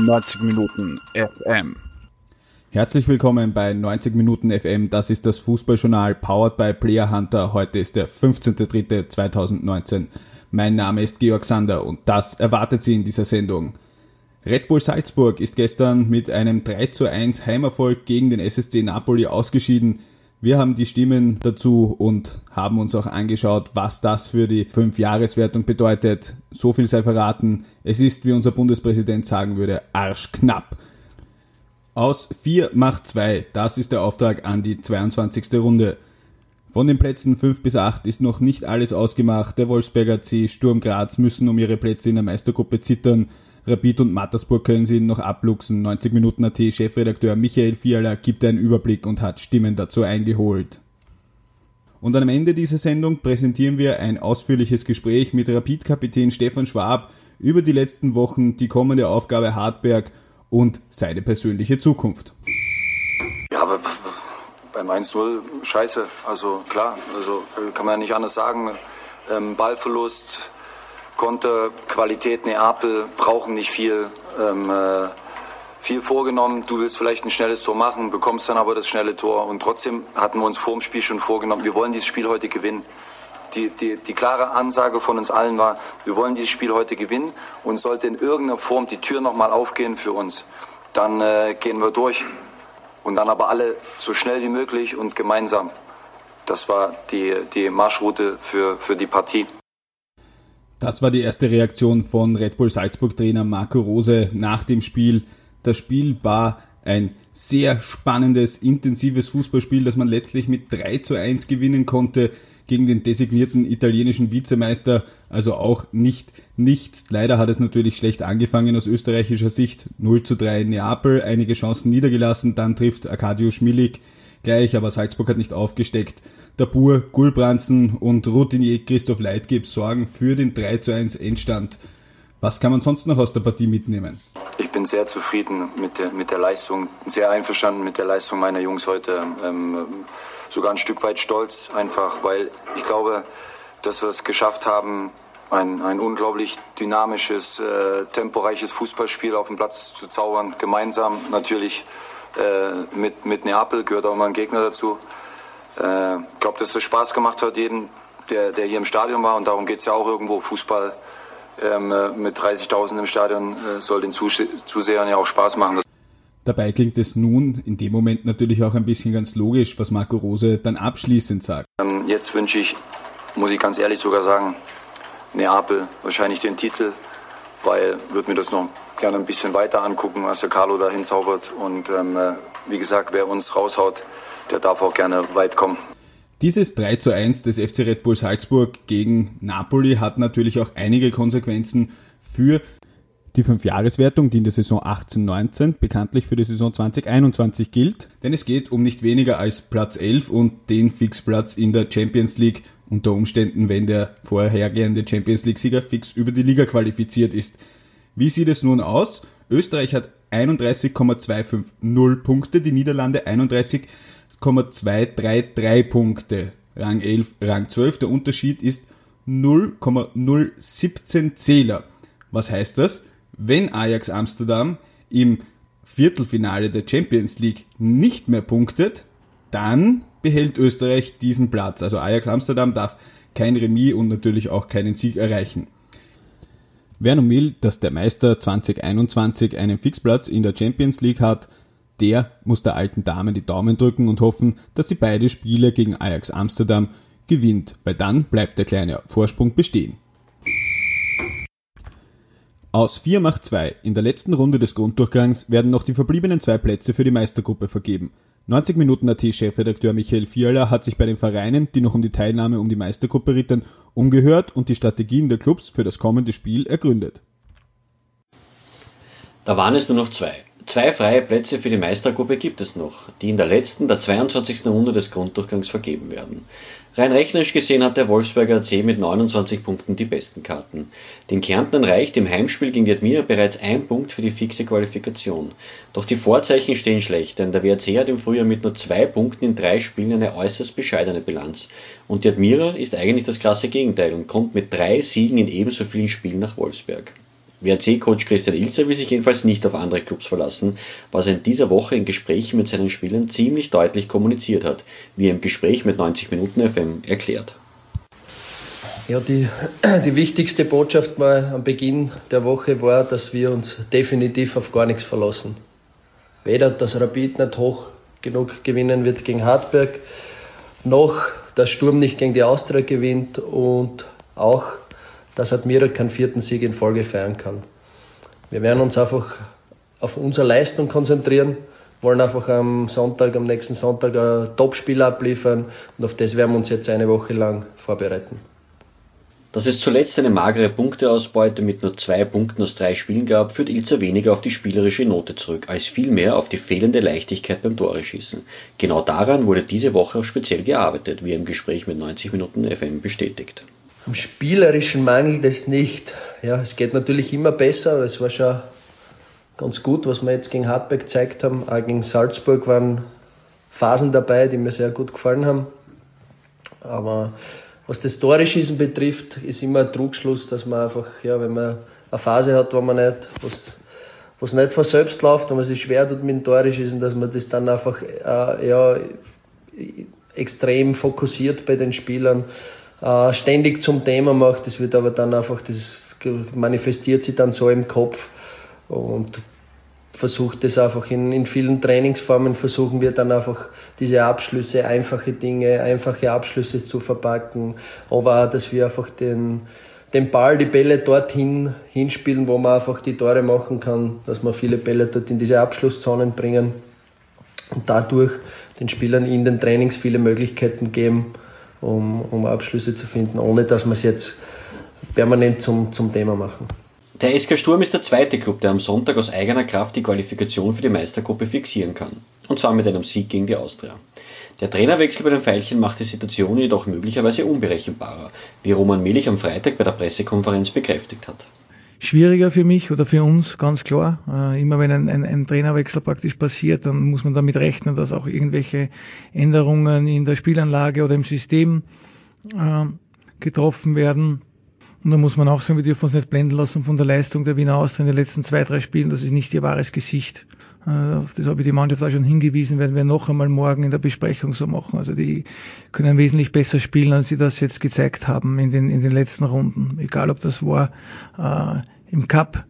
90 Minuten FM. Herzlich willkommen bei 90 Minuten FM. Das ist das Fußballjournal powered by Player Hunter. Heute ist der 15.03.2019. Mein Name ist Georg Sander und das erwartet Sie in dieser Sendung. Red Bull Salzburg ist gestern mit einem 3 zu 1 Heimerfolg gegen den SSC Napoli ausgeschieden. Wir haben die Stimmen dazu und haben uns auch angeschaut, was das für die Fünfjahreswertung bedeutet. So viel sei verraten. Es ist, wie unser Bundespräsident sagen würde, arschknapp. Aus 4 macht 2. Das ist der Auftrag an die 22. Runde. Von den Plätzen 5 bis 8 ist noch nicht alles ausgemacht. Der Wolfsberger C, Sturm Graz müssen um ihre Plätze in der Meistergruppe zittern. Rapid und Mattersburg können sie noch abluchsen. 90 Minuten AT Chefredakteur Michael Fiala gibt einen Überblick und hat Stimmen dazu eingeholt. Und am Ende dieser Sendung präsentieren wir ein ausführliches Gespräch mit Rapid-Kapitän Stefan Schwab über die letzten Wochen, die kommende Aufgabe Hartberg und seine persönliche Zukunft. Ja, aber beim 1-0 scheiße. Also klar, also kann man ja nicht anders sagen. Ähm, Ballverlust, Konter, Qualität Neapel brauchen nicht viel. Ähm, äh, viel vorgenommen, du willst vielleicht ein schnelles Tor machen, bekommst dann aber das schnelle Tor. Und trotzdem hatten wir uns vor dem Spiel schon vorgenommen, wir wollen dieses Spiel heute gewinnen. Die, die, die klare Ansage von uns allen war, wir wollen dieses Spiel heute gewinnen und sollte in irgendeiner Form die Tür nochmal aufgehen für uns, dann äh, gehen wir durch. Und dann aber alle so schnell wie möglich und gemeinsam. Das war die, die Marschroute für, für die Partie. Das war die erste Reaktion von Red Bull Salzburg Trainer Marco Rose nach dem Spiel. Das Spiel war ein sehr spannendes, intensives Fußballspiel, das man letztlich mit 3 zu 1 gewinnen konnte gegen den designierten italienischen Vizemeister. Also auch nicht nichts. Leider hat es natürlich schlecht angefangen aus österreichischer Sicht. 0 zu 3 in Neapel, einige Chancen niedergelassen, dann trifft Arkadiusz Milik gleich, aber Salzburg hat nicht aufgesteckt. Dabur, Gulbransen und Routinier Christoph Leitgeb sorgen für den 3 zu 1 Endstand. Was kann man sonst noch aus der Partie mitnehmen? Ich bin sehr zufrieden mit der, mit der Leistung, sehr einverstanden mit der Leistung meiner Jungs heute. Ähm, sogar ein Stück weit stolz, einfach, weil ich glaube, dass wir es geschafft haben, ein, ein unglaublich dynamisches, äh, temporeiches Fußballspiel auf dem Platz zu zaubern. Gemeinsam natürlich äh, mit, mit Neapel gehört auch mal ein Gegner dazu. Äh, ich äh, glaube, dass es Spaß gemacht hat, jeden, der, der hier im Stadion war. Und darum geht es ja auch irgendwo. Fußball ähm, äh, mit 30.000 im Stadion äh, soll den Zusehern ja auch Spaß machen. Dabei klingt es nun in dem Moment natürlich auch ein bisschen ganz logisch, was Marco Rose dann abschließend sagt. Ähm, jetzt wünsche ich, muss ich ganz ehrlich sogar sagen, Neapel wahrscheinlich den Titel, weil würde mir das noch gerne ein bisschen weiter angucken, was der Carlo da hinzaubert. Und ähm, äh, wie gesagt, wer uns raushaut, der darf auch gerne weit kommen. Dieses 3 zu 1 des FC Red Bull Salzburg gegen Napoli hat natürlich auch einige Konsequenzen für die Fünfjahreswertung, die in der Saison 18-19 bekanntlich für die Saison 2021 gilt, denn es geht um nicht weniger als Platz 11 und den Fixplatz in der Champions League unter Umständen, wenn der vorhergehende Champions League-Sieger fix über die Liga qualifiziert ist. Wie sieht es nun aus? Österreich hat 31,250 Punkte, die Niederlande 31 0,233 Punkte. Rang 11, Rang 12. Der Unterschied ist 0,017 Zähler. Was heißt das? Wenn Ajax Amsterdam im Viertelfinale der Champions League nicht mehr punktet, dann behält Österreich diesen Platz. Also Ajax Amsterdam darf kein Remis und natürlich auch keinen Sieg erreichen. Wer nun will, dass der Meister 2021 einen Fixplatz in der Champions League hat, der muss der alten Dame die Daumen drücken und hoffen, dass sie beide Spiele gegen Ajax Amsterdam gewinnt, weil dann bleibt der kleine Vorsprung bestehen. Aus 4 macht 2 in der letzten Runde des Grunddurchgangs werden noch die verbliebenen zwei Plätze für die Meistergruppe vergeben. 90 Minuten AT-Chefredakteur Michael Fiala hat sich bei den Vereinen, die noch um die Teilnahme um die Meistergruppe rittern, umgehört und die Strategien der Clubs für das kommende Spiel ergründet. Da waren es nur noch zwei. Zwei freie Plätze für die Meistergruppe gibt es noch, die in der letzten, der 22. Runde des Grunddurchgangs vergeben werden. Rein rechnerisch gesehen hat der Wolfsberger AC mit 29 Punkten die besten Karten. Den Kärntnern reicht im Heimspiel gegen die Admira bereits ein Punkt für die fixe Qualifikation. Doch die Vorzeichen stehen schlecht, denn der WRC hat im Frühjahr mit nur zwei Punkten in drei Spielen eine äußerst bescheidene Bilanz. Und die Admira ist eigentlich das klasse Gegenteil und kommt mit drei Siegen in ebenso vielen Spielen nach Wolfsberg. WRC-Coach Christian Ilzer will sich jedenfalls nicht auf andere Clubs verlassen, was er in dieser Woche in Gesprächen mit seinen Spielern ziemlich deutlich kommuniziert hat, wie er im Gespräch mit 90 Minuten FM erklärt. Ja, die, die wichtigste Botschaft mal am Beginn der Woche war, dass wir uns definitiv auf gar nichts verlassen. Weder, dass Rapid nicht hoch genug gewinnen wird gegen Hartberg, noch dass Sturm nicht gegen die Austria gewinnt und auch, dass Admira keinen vierten Sieg in Folge feiern kann. Wir werden uns einfach auf unsere Leistung konzentrieren, wollen einfach am Sonntag, am nächsten Sonntag ein Topspiel abliefern und auf das werden wir uns jetzt eine Woche lang vorbereiten. Dass es zuletzt eine magere Punkteausbeute mit nur zwei Punkten aus drei Spielen gab, führt Ilzer weniger auf die spielerische Note zurück, als vielmehr auf die fehlende Leichtigkeit beim Toreschießen. Genau daran wurde diese Woche auch speziell gearbeitet, wie im Gespräch mit 90 Minuten FM bestätigt. Am spielerischen mangelt es nicht. Ja, es geht natürlich immer besser, aber es war schon ganz gut, was wir jetzt gegen Hartberg gezeigt haben. Auch gegen Salzburg waren Phasen dabei, die mir sehr gut gefallen haben. Aber was das Tore-Schießen betrifft, ist immer ein Trugschluss, dass man einfach, ja, wenn man eine Phase hat, wo man nicht, was, was nicht von selbst läuft, wenn man sich schwer tut mit dem Tore-Schießen, dass man das dann einfach, äh, ja, extrem fokussiert bei den Spielern, äh, ständig zum Thema macht. Das wird aber dann einfach, das manifestiert sich dann so im Kopf und versucht es einfach in, in vielen Trainingsformen, versuchen wir dann einfach diese Abschlüsse, einfache Dinge, einfache Abschlüsse zu verpacken, aber auch, dass wir einfach den, den Ball, die Bälle dorthin hinspielen, wo man einfach die Tore machen kann, dass wir viele Bälle dort in diese Abschlusszonen bringen und dadurch den Spielern in den Trainings viele Möglichkeiten geben, um, um Abschlüsse zu finden, ohne dass wir es jetzt permanent zum, zum Thema machen. Der SK Sturm ist der zweite Klub, der am Sonntag aus eigener Kraft die Qualifikation für die Meistergruppe fixieren kann. Und zwar mit einem Sieg gegen die Austria. Der Trainerwechsel bei den Veilchen macht die Situation jedoch möglicherweise unberechenbarer, wie Roman Melich am Freitag bei der Pressekonferenz bekräftigt hat. Schwieriger für mich oder für uns, ganz klar. Äh, immer wenn ein, ein, ein, Trainerwechsel praktisch passiert, dann muss man damit rechnen, dass auch irgendwelche Änderungen in der Spielanlage oder im System äh, getroffen werden. Und da muss man auch sagen, wir dürfen uns nicht blenden lassen von der Leistung der Wiener Austria in den letzten zwei, drei Spielen. Das ist nicht ihr wahres Gesicht. Äh, auf das habe ich die Mannschaft auch schon hingewiesen, werden wir noch einmal morgen in der Besprechung so machen. Also die können wesentlich besser spielen, als sie das jetzt gezeigt haben in den, in den letzten Runden. Egal ob das war äh, im Cup,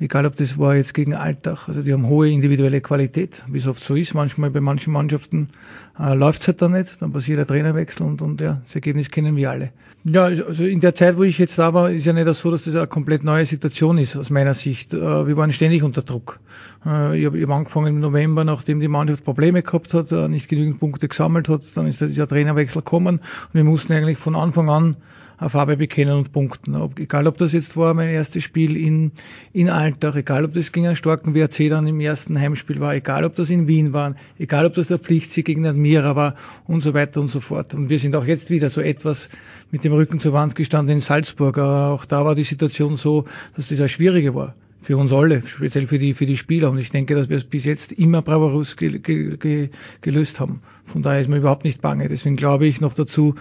egal ob das war jetzt gegen Alltag. Also die haben hohe individuelle Qualität, wie es oft so ist. Manchmal bei manchen Mannschaften äh, läuft es halt dann nicht, dann passiert der Trainerwechsel und, und ja, das Ergebnis kennen wir alle. Ja, also in der Zeit, wo ich jetzt da war, ist ja nicht so, dass das eine komplett neue Situation ist, aus meiner Sicht. Äh, wir waren ständig unter Druck. Äh, ich habe hab angefangen im November, nachdem die Mannschaft Probleme gehabt hat, äh, nicht genügend Punkte gesammelt hat, dann ist dieser Trainerwechsel gekommen und wir mussten eigentlich von Anfang an Farbe bekennen und punkten. Ob, egal ob das jetzt war mein erstes Spiel in, in Alltag, egal ob das gegen einen starken WRC dann im ersten Heimspiel war, egal ob das in Wien war, egal ob das der Pflichtsieg gegen Admira war und so weiter und so fort. Und wir sind auch jetzt wieder so etwas mit dem Rücken zur Wand gestanden in Salzburg. Aber auch da war die Situation so, dass das eine schwierige war für uns alle, speziell für die, für die Spieler. Und ich denke, dass wir es bis jetzt immer bravourös ge, ge, ge, gelöst haben. Von daher ist mir überhaupt nicht bange. Deswegen glaube ich noch dazu,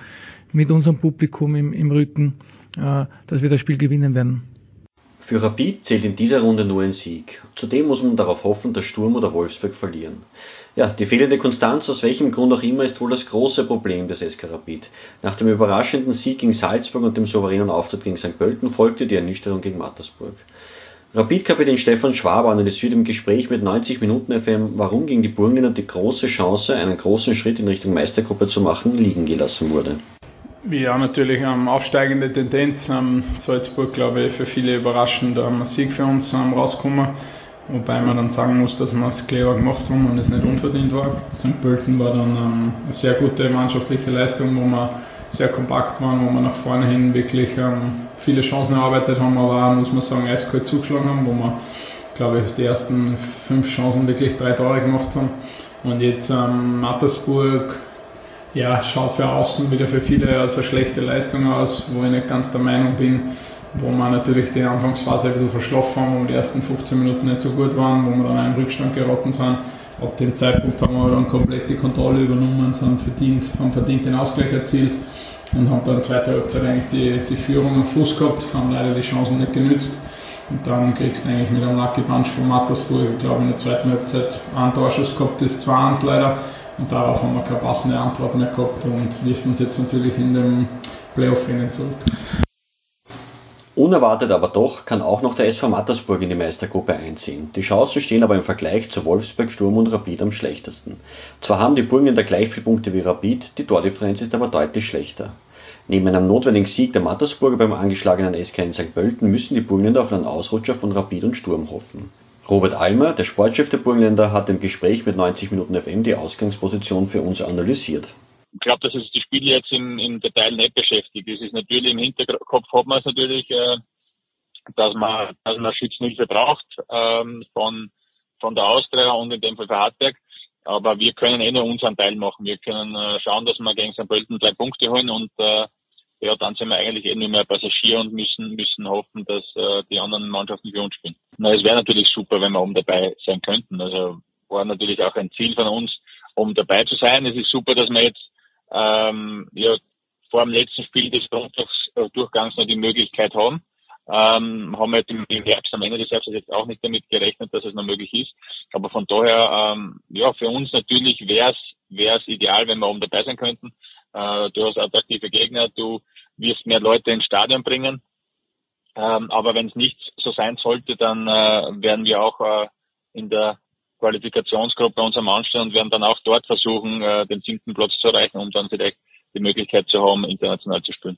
mit unserem Publikum im, im Rücken, äh, dass wir das Spiel gewinnen werden. Für Rapid zählt in dieser Runde nur ein Sieg. Zudem muss man darauf hoffen, dass Sturm oder Wolfsburg verlieren. Ja, die fehlende Konstanz, aus welchem Grund auch immer, ist wohl das große Problem des SK Rapid. Nach dem überraschenden Sieg gegen Salzburg und dem souveränen Auftritt gegen St. Pölten folgte die Ernüchterung gegen Mattersburg. Rapid-Kapitän Stefan Schwab analysiert im Gespräch mit 90 Minuten FM, warum gegen die Burgenländer die große Chance, einen großen Schritt in Richtung Meistergruppe zu machen, liegen gelassen wurde. Ja, natürlich ähm, aufsteigende Tendenz. Ähm, Salzburg, glaube ich, für viele überraschend ähm, Sieg für uns ähm, rausgekommen. Wobei man dann sagen muss, dass wir es clever gemacht haben und es nicht unverdient war. St. Pölten war dann ähm, eine sehr gute mannschaftliche Leistung, wo wir sehr kompakt waren, wo wir nach vorne hin wirklich ähm, viele Chancen erarbeitet haben, aber auch, muss man sagen, eiskalt zugeschlagen haben, wo wir, glaube ich, die ersten fünf Chancen wirklich drei Tore gemacht haben. Und jetzt ähm, Mattersburg ja, schaut für außen wieder für viele als eine schlechte Leistung aus, wo ich nicht ganz der Meinung bin, wo wir natürlich die Anfangsphase ein bisschen verschlafen haben, wo die ersten 15 Minuten nicht so gut waren, wo wir dann einen Rückstand geraten sind. Ab dem Zeitpunkt haben wir dann komplett die Kontrolle übernommen, sind verdient, haben verdient den Ausgleich erzielt und haben dann zweiter Halbzeit eigentlich die, die Führung am Fuß gehabt, haben leider die Chancen nicht genützt. Und dann kriegst du eigentlich mit einem Lucky Punch von Mattersburg, ich glaube in der zweiten Halbzeit einen Torschuss gehabt, das 2-1 leider. Und darauf haben wir keine passende Antwort mehr gehabt und wirft uns jetzt natürlich in dem Playoff-Rennen zurück. Unerwartet aber doch kann auch noch der SV Mattersburg in die Meistergruppe einziehen. Die Chancen stehen aber im Vergleich zu Wolfsberg, Sturm und Rapid am schlechtesten. Zwar haben die Burgenländer gleich viele Punkte wie Rapid, die Tordifferenz ist aber deutlich schlechter. Neben einem notwendigen Sieg der Mattersburger beim angeschlagenen SK in St. Pölten müssen die Burgenländer auf einen Ausrutscher von Rapid und Sturm hoffen. Robert Almer, der Sportchef der Burgenländer, hat im Gespräch mit 90 Minuten FM die Ausgangsposition für uns analysiert ich glaube, dass es die Spiele jetzt im, im Detail nicht beschäftigt. Es ist natürlich im Hinterkopf hat man es natürlich, äh, dass man, dass man Schützenhilfe braucht ähm, von von der Austria und in dem Fall für Hartberg. Aber wir können eh nur unseren Teil machen. Wir können äh, schauen, dass wir gegen St. Pölten drei Punkte holen und äh, ja, dann sind wir eigentlich eh nur mehr Passagier und müssen müssen hoffen, dass äh, die anderen Mannschaften für uns spielen. Na, es wäre natürlich super, wenn wir oben dabei sein könnten. Also war natürlich auch ein Ziel von uns, um dabei zu sein. Es ist super, dass wir jetzt ähm, ja, vor dem letzten Spiel des Grunddurchgangs noch die Möglichkeit haben. Ähm, haben wir im, im Herbst, am Ende des Herbstes jetzt auch nicht damit gerechnet, dass es noch möglich ist. Aber von daher, ähm, ja, für uns natürlich wäre es ideal, wenn wir oben dabei sein könnten. Äh, du hast attraktive Gegner, du wirst mehr Leute ins Stadion bringen. Ähm, aber wenn es nicht so sein sollte, dann äh, werden wir auch äh, in der Qualifikationsgruppe uns am Anstellen und werden dann auch dort versuchen, äh, den siebten Platz zu erreichen, um dann vielleicht die Möglichkeit zu haben, international zu spielen.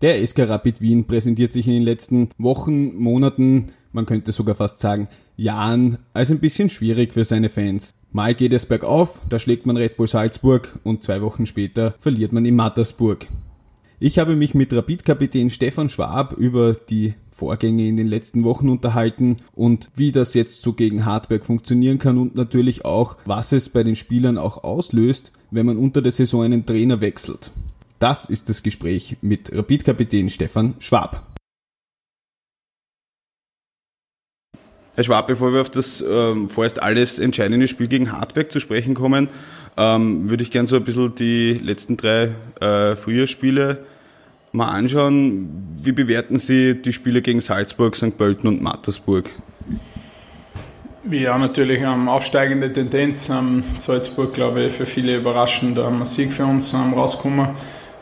Der SK Rapid Wien präsentiert sich in den letzten Wochen, Monaten, man könnte sogar fast sagen Jahren, als ein bisschen schwierig für seine Fans. Mal geht es bergauf, da schlägt man Red Bull Salzburg und zwei Wochen später verliert man in Mattersburg. Ich habe mich mit Rapid-Kapitän Stefan Schwab über die Vorgänge in den letzten Wochen unterhalten und wie das jetzt so gegen Hardberg funktionieren kann und natürlich auch, was es bei den Spielern auch auslöst, wenn man unter der Saison einen Trainer wechselt. Das ist das Gespräch mit Rapid-Kapitän Stefan Schwab. Herr Schwab, bevor wir auf das ähm, vorerst alles entscheidende Spiel gegen Hardberg zu sprechen kommen, ähm, würde ich gerne so ein bisschen die letzten drei äh, Frühjahrsspiele mal anschauen. Wie bewerten Sie die Spiele gegen Salzburg, St. Pölten und Mattersburg? Ja, natürlich ähm, aufsteigende Tendenz. Ähm, Salzburg, glaube ich, für viele überraschend ähm, Sieg für uns ähm, rausgekommen.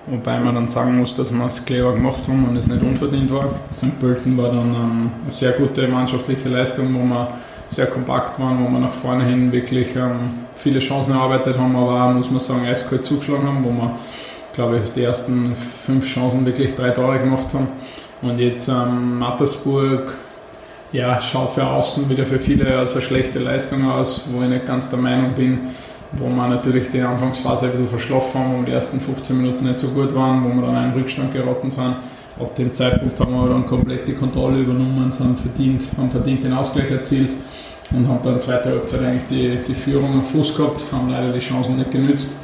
Wobei man dann sagen muss, dass wir es clever gemacht haben und es nicht unverdient war. St. Pölten war dann ähm, eine sehr gute mannschaftliche Leistung, wo wir sehr kompakt waren, wo wir nach vorne hin wirklich ähm, viele Chancen erarbeitet haben, aber auch, muss man sagen, eiskalt zugeschlagen haben, wo wir glaube ich, die ersten fünf Chancen wirklich drei Tore gemacht haben. Und jetzt ähm, Mattersburg, ja, schaut für außen wieder für viele als eine schlechte Leistung aus, wo ich nicht ganz der Meinung bin, wo wir natürlich die Anfangsphase ein bisschen verschlafen haben, wo die ersten 15 Minuten nicht so gut waren, wo wir dann einen Rückstand geraten sind. Ab dem Zeitpunkt haben wir dann komplett die Kontrolle übernommen, sind verdient, haben verdient den Ausgleich erzielt und haben dann zweiten Halbzeit eigentlich die, die Führung am Fuß gehabt, haben leider die Chancen nicht genützt.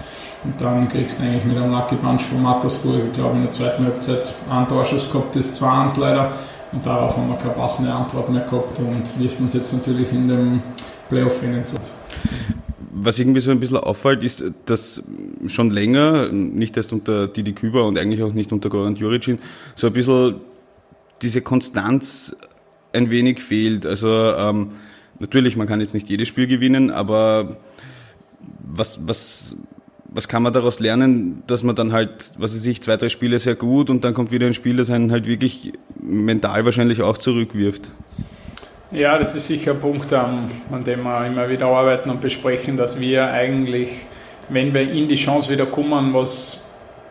Und dann kriegst du eigentlich mit einem Lucky Punch von Mattersburg, ich glaube in der zweiten Halbzeit einen Torschuss gehabt, das 2-1 leider. Und darauf haben wir keine passende Antwort mehr gehabt und wirft uns jetzt natürlich in dem Playoff-Rennen zu. Was irgendwie so ein bisschen auffällt, ist, dass schon länger, nicht erst unter Didi Küber und eigentlich auch nicht unter Goran Juricin, so ein bisschen diese Konstanz ein wenig fehlt. Also ähm, natürlich, man kann jetzt nicht jedes Spiel gewinnen, aber was, was was kann man daraus lernen, dass man dann halt, was weiß ich, zwei, drei Spiele sehr gut und dann kommt wieder ein Spiel, das einen halt wirklich mental wahrscheinlich auch zurückwirft? Ja, das ist sicher ein Punkt, an dem wir immer wieder arbeiten und besprechen, dass wir eigentlich, wenn wir in die Chance wieder kommen, was,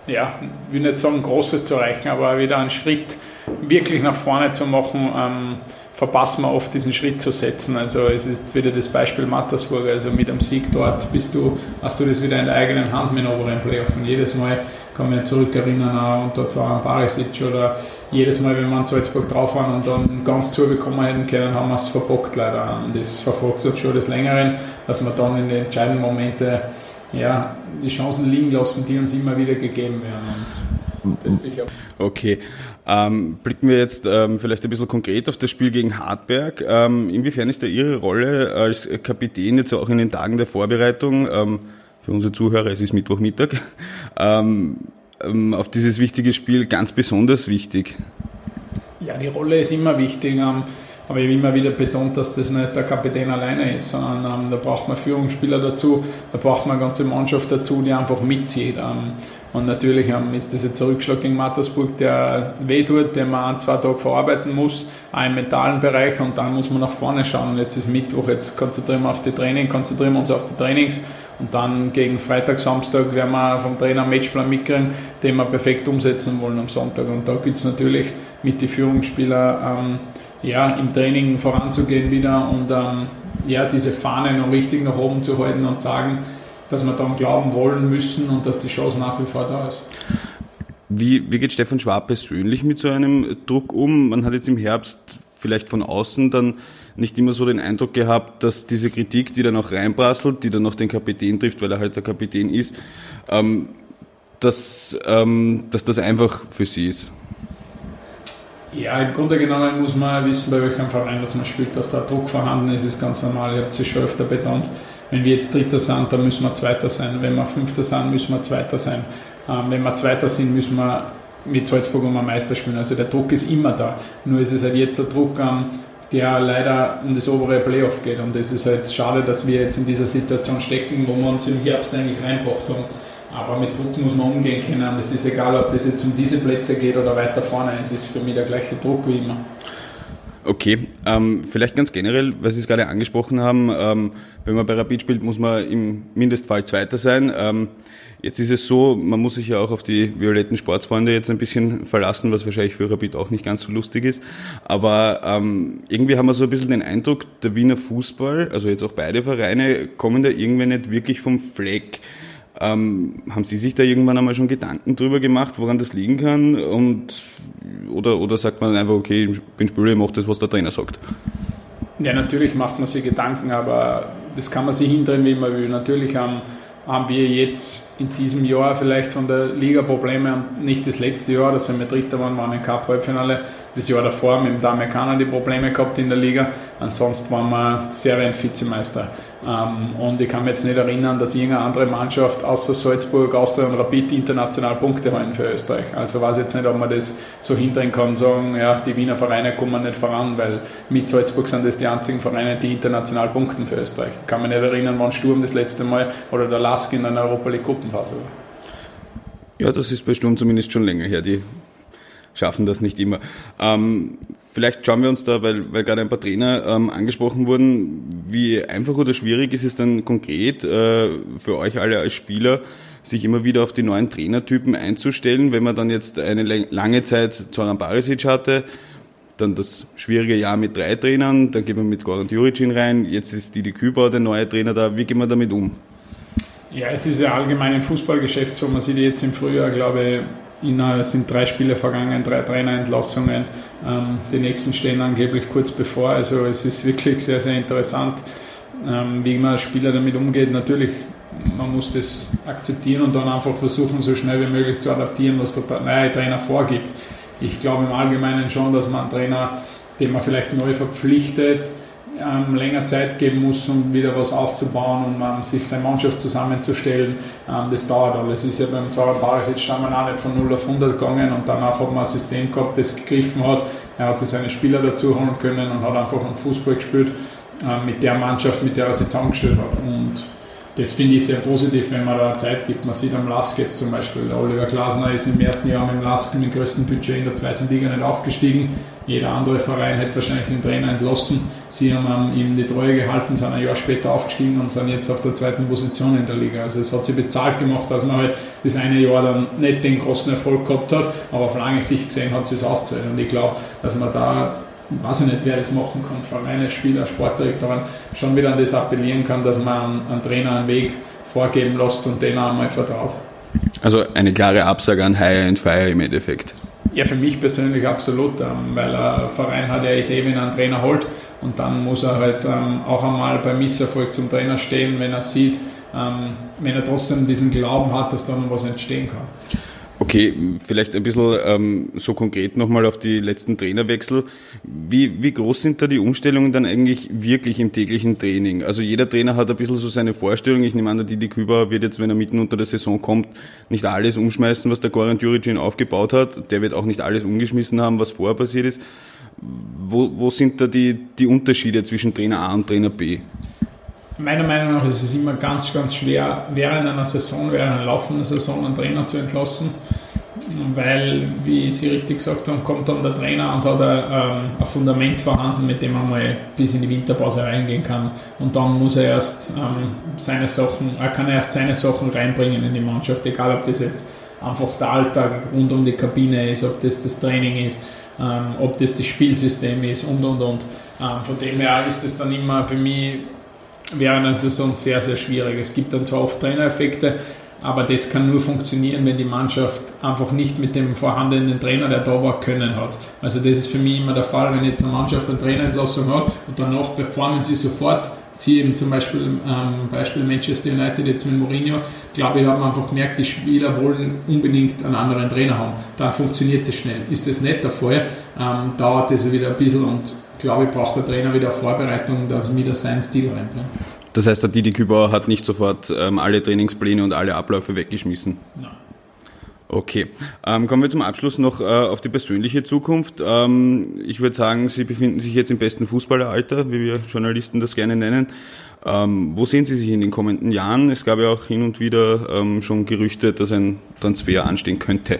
ja, ich will nicht sagen, Großes zu erreichen, aber wieder einen Schritt wirklich nach vorne zu machen, ähm, verpassen wir oft diesen Schritt zu setzen. Also es ist wieder das Beispiel Mattersburg, also mit einem Sieg dort bist du, hast du das wieder in der eigenen Hand mit einem oberen Playoff. Und jedes Mal kann man zurückerinnern an unter zwar an Barisic oder jedes Mal, wenn wir an Salzburg drauf waren und dann ganz zubekommen hätten können, haben wir es verbockt leider. Und das verfolgt uns schon des Längeren, dass wir dann in den entscheidenden Momente ja, die Chancen liegen lassen, die uns immer wieder gegeben werden. Das sicher. Okay. Ähm, blicken wir jetzt ähm, vielleicht ein bisschen konkret auf das Spiel gegen Hartberg. Ähm, inwiefern ist da Ihre Rolle als Kapitän jetzt auch in den Tagen der Vorbereitung, ähm, für unsere Zuhörer, es ist Mittwochmittag, ähm, ähm, auf dieses wichtige Spiel ganz besonders wichtig? Ja, die Rolle ist immer wichtig. Aber ich habe immer wieder betont, dass das nicht der Kapitän alleine ist, sondern ähm, da braucht man Führungsspieler dazu, da braucht man eine ganze Mannschaft dazu, die einfach mitzieht. Ähm, und natürlich ähm, ist das jetzt ein Rückschlag gegen Mattersburg, der wehtut, den man ein, zwei Tage verarbeiten muss, auch im mentalen Bereich und dann muss man nach vorne schauen. Und jetzt ist Mittwoch, jetzt konzentrieren wir auf die Training, konzentrieren wir uns auf die Trainings und dann gegen Freitag, Samstag werden wir vom Trainer einen Matchplan mitkriegen, den wir perfekt umsetzen wollen am Sonntag. Und da gibt es natürlich mit den Führungsspielern ähm, ja, im Training voranzugehen wieder und ähm, ja, diese Fahne noch richtig nach oben zu halten und sagen, dass wir daran glauben wollen müssen und dass die Chance nach wie vor da ist. Wie, wie geht Stefan Schwab persönlich mit so einem Druck um? Man hat jetzt im Herbst vielleicht von außen dann nicht immer so den Eindruck gehabt, dass diese Kritik, die dann auch reinprasselt, die dann auch den Kapitän trifft, weil er halt der Kapitän ist, ähm, dass, ähm, dass das einfach für sie ist. Ja, im Grunde genommen muss man wissen, bei welchem Verein das man spielt, dass da Druck vorhanden ist, ist ganz normal. Ich habe es schon öfter betont. Wenn wir jetzt Dritter sind, dann müssen wir Zweiter sein. Wenn wir Fünfter sind, müssen wir Zweiter sein. Ähm, wenn wir Zweiter sind, müssen wir mit Salzburg um einen Meister spielen. Also der Druck ist immer da. Nur ist es halt jetzt ein Druck, ähm, der leider um das obere Playoff geht. Und es ist halt schade, dass wir jetzt in dieser Situation stecken, wo wir uns im Herbst eigentlich reinbracht haben. Aber mit Druck muss man umgehen können. Es ist egal, ob das jetzt um diese Plätze geht oder weiter vorne. Es ist für mich der gleiche Druck wie immer. Okay, ähm, vielleicht ganz generell, weil Sie es gerade angesprochen haben, ähm, wenn man bei Rapid spielt, muss man im Mindestfall Zweiter sein. Ähm, jetzt ist es so, man muss sich ja auch auf die violetten Sportsfreunde jetzt ein bisschen verlassen, was wahrscheinlich für Rapid auch nicht ganz so lustig ist. Aber ähm, irgendwie haben wir so ein bisschen den Eindruck, der Wiener Fußball, also jetzt auch beide Vereine, kommen da irgendwie nicht wirklich vom Fleck. Ähm, haben Sie sich da irgendwann einmal schon Gedanken drüber gemacht, woran das liegen kann? Und, oder, oder sagt man einfach, okay, ich bin Spieler, ich mache das, was der Trainer sagt? Ja, natürlich macht man sich Gedanken, aber das kann man sich hindrehen, wie man will. Natürlich haben, haben wir jetzt in diesem Jahr vielleicht von der Liga Probleme und nicht das letzte Jahr, da sind wir Dritter waren, waren im Cup-Halbfinale. Das Jahr davor mit dem Damerikaner die Probleme gehabt in der Liga. Ansonsten waren wir Serien-Vizemeister. Ähm, und ich kann mich jetzt nicht erinnern, dass irgendeine andere Mannschaft außer Salzburg, Austria und Rapid international Punkte holen für Österreich. Also weiß jetzt nicht, ob man das so hindrehen kann sagen, ja, die Wiener Vereine kommen nicht voran, weil mit Salzburg sind das die einzigen Vereine, die international punkten für Österreich. Ich kann mich nicht erinnern, wann Sturm das letzte Mal oder der Lask in einer Europa League Gruppenphase war. Ja, das ist bei Sturm zumindest schon länger her. Die schaffen das nicht immer. Ähm, vielleicht schauen wir uns da, weil, weil gerade ein paar Trainer ähm, angesprochen wurden, wie einfach oder schwierig ist es dann konkret äh, für euch alle als Spieler, sich immer wieder auf die neuen Trainertypen einzustellen, wenn man dann jetzt eine lange Zeit Zoran Barisic hatte, dann das schwierige Jahr mit drei Trainern, dann geht man mit Goran Juricin rein, jetzt ist Didi Kübauer der neue Trainer da. Wie gehen wir damit um? Ja, es ist ja allgemein im Fußballgeschäft so, man sieht jetzt im Frühjahr, glaube ich, es sind drei Spiele vergangen, drei Trainerentlassungen. Ähm, die nächsten stehen angeblich kurz bevor. Also es ist wirklich sehr, sehr interessant, ähm, wie als Spieler damit umgeht. Natürlich, man muss das akzeptieren und dann einfach versuchen, so schnell wie möglich zu adaptieren, was der neue Trainer vorgibt. Ich glaube im Allgemeinen schon, dass man einen Trainer, den man vielleicht neu verpflichtet, ähm, länger Zeit geben muss, um wieder was aufzubauen und um, sich seine Mannschaft zusammenzustellen. Ähm, das dauert alles. Ist ja beim Zoran Barisic stammen auch nicht von 0 auf 100 gegangen und danach hat man ein System gehabt, das gegriffen hat. Er hat sich seine Spieler dazu holen können und hat einfach einen Fußball gespielt ähm, mit der Mannschaft, mit der er sich zusammengestellt hat. Und das finde ich sehr positiv, wenn man da Zeit gibt. Man sieht am Lask jetzt zum Beispiel, der Oliver Glasner ist im ersten Jahr mit dem Lask mit dem größten Budget in der zweiten Liga nicht aufgestiegen. Jeder andere Verein hätte wahrscheinlich den Trainer entlassen. Sie haben ihm die Treue gehalten, sind ein Jahr später aufgestiegen und sind jetzt auf der zweiten Position in der Liga. Also es hat sie bezahlt gemacht, dass man halt das eine Jahr dann nicht den großen Erfolg gehabt hat, aber auf lange Sicht gesehen hat sie es ausgezahlt. Und ich glaube, dass man da weiß ich nicht, wer das machen kann, Vereine, Spieler, Sportdirektoren, schon wieder an das appellieren kann, dass man einen Trainer einen Weg vorgeben lässt und den auch einmal vertraut. Also eine klare Absage an Hire and Fire im Endeffekt. Ja, für mich persönlich absolut, ähm, weil ein Verein hat ja eine Idee, wenn er einen Trainer holt und dann muss er halt ähm, auch einmal beim Misserfolg zum Trainer stehen, wenn er sieht, ähm, wenn er trotzdem diesen Glauben hat, dass da noch was entstehen kann. Okay, vielleicht ein bisschen ähm, so konkret nochmal auf die letzten Trainerwechsel. Wie, wie groß sind da die Umstellungen dann eigentlich wirklich im täglichen Training? Also jeder Trainer hat ein bisschen so seine Vorstellung. Ich nehme an, der Didi Küber wird jetzt, wenn er mitten unter der Saison kommt, nicht alles umschmeißen, was der Goran Juricin aufgebaut hat. Der wird auch nicht alles umgeschmissen haben, was vorher passiert ist. Wo, wo sind da die, die Unterschiede zwischen Trainer A und Trainer B? Meiner Meinung nach ist es immer ganz, ganz schwer, während einer Saison, während einer laufenden Saison einen Trainer zu entlassen, weil, wie Sie richtig gesagt haben, kommt dann der Trainer und hat ein, ähm, ein Fundament vorhanden, mit dem man mal bis in die Winterpause reingehen kann. Und dann muss er erst ähm, seine Sachen, er kann erst seine Sachen reinbringen in die Mannschaft, egal ob das jetzt einfach der Alltag rund um die Kabine ist, ob das das Training ist, ähm, ob das das Spielsystem ist und und und. Ähm, von dem her ist es dann immer für mich während einer Saison sehr, sehr schwierig. Es gibt dann zwar oft Trainereffekte, aber das kann nur funktionieren, wenn die Mannschaft einfach nicht mit dem vorhandenen Trainer, der da war, können hat. Also das ist für mich immer der Fall, wenn jetzt eine Mannschaft eine Trainerentlassung hat und danach performen sie sofort. Sie eben zum Beispiel, ähm, Beispiel Manchester United jetzt mit Mourinho, glaube ich, haben einfach gemerkt, die Spieler wollen unbedingt einen anderen Trainer haben. Dann funktioniert das schnell. Ist das nicht der Fall, ähm, dauert das wieder ein bisschen und glaube ich, braucht der Trainer wieder Vorbereitung, dass er wieder seinen Stil reinbringt. Das heißt, der Didi Kübauer hat nicht sofort ähm, alle Trainingspläne und alle Abläufe weggeschmissen? Nein. Okay, ähm, kommen wir zum Abschluss noch äh, auf die persönliche Zukunft. Ähm, ich würde sagen, Sie befinden sich jetzt im besten Fußballeralter, wie wir Journalisten das gerne nennen. Ähm, wo sehen Sie sich in den kommenden Jahren? Es gab ja auch hin und wieder ähm, schon Gerüchte, dass ein Transfer anstehen könnte.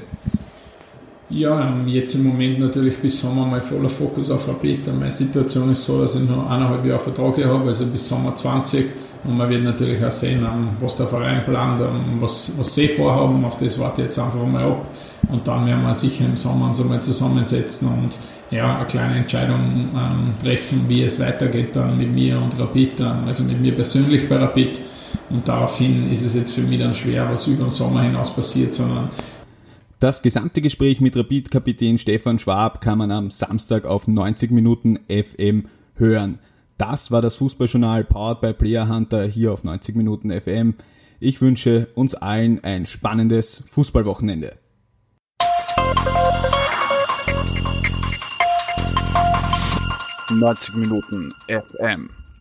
Ja, jetzt im Moment natürlich bis Sommer mal voller Fokus auf Rapid. Meine Situation ist so, dass ich noch eineinhalb Jahre Vertrag habe, also bis Sommer 20. Und man wird natürlich auch sehen, ähm, was der Verein plant, ähm, was, was sie vorhaben. Auf das warte ich jetzt einfach mal ab. Und dann werden wir sicher im Sommer uns einmal zusammensetzen und ja, eine kleine Entscheidung ähm, treffen, wie es weitergeht dann mit mir und Rapid, also mit mir persönlich bei Rapid. Und daraufhin ist es jetzt für mich dann schwer, was über den Sommer hinaus passiert, sondern das gesamte Gespräch mit Rapid-Kapitän Stefan Schwab kann man am Samstag auf 90 Minuten FM hören. Das war das Fußballjournal powered by Player Hunter hier auf 90 Minuten FM. Ich wünsche uns allen ein spannendes Fußballwochenende. Neunzig Minuten FM.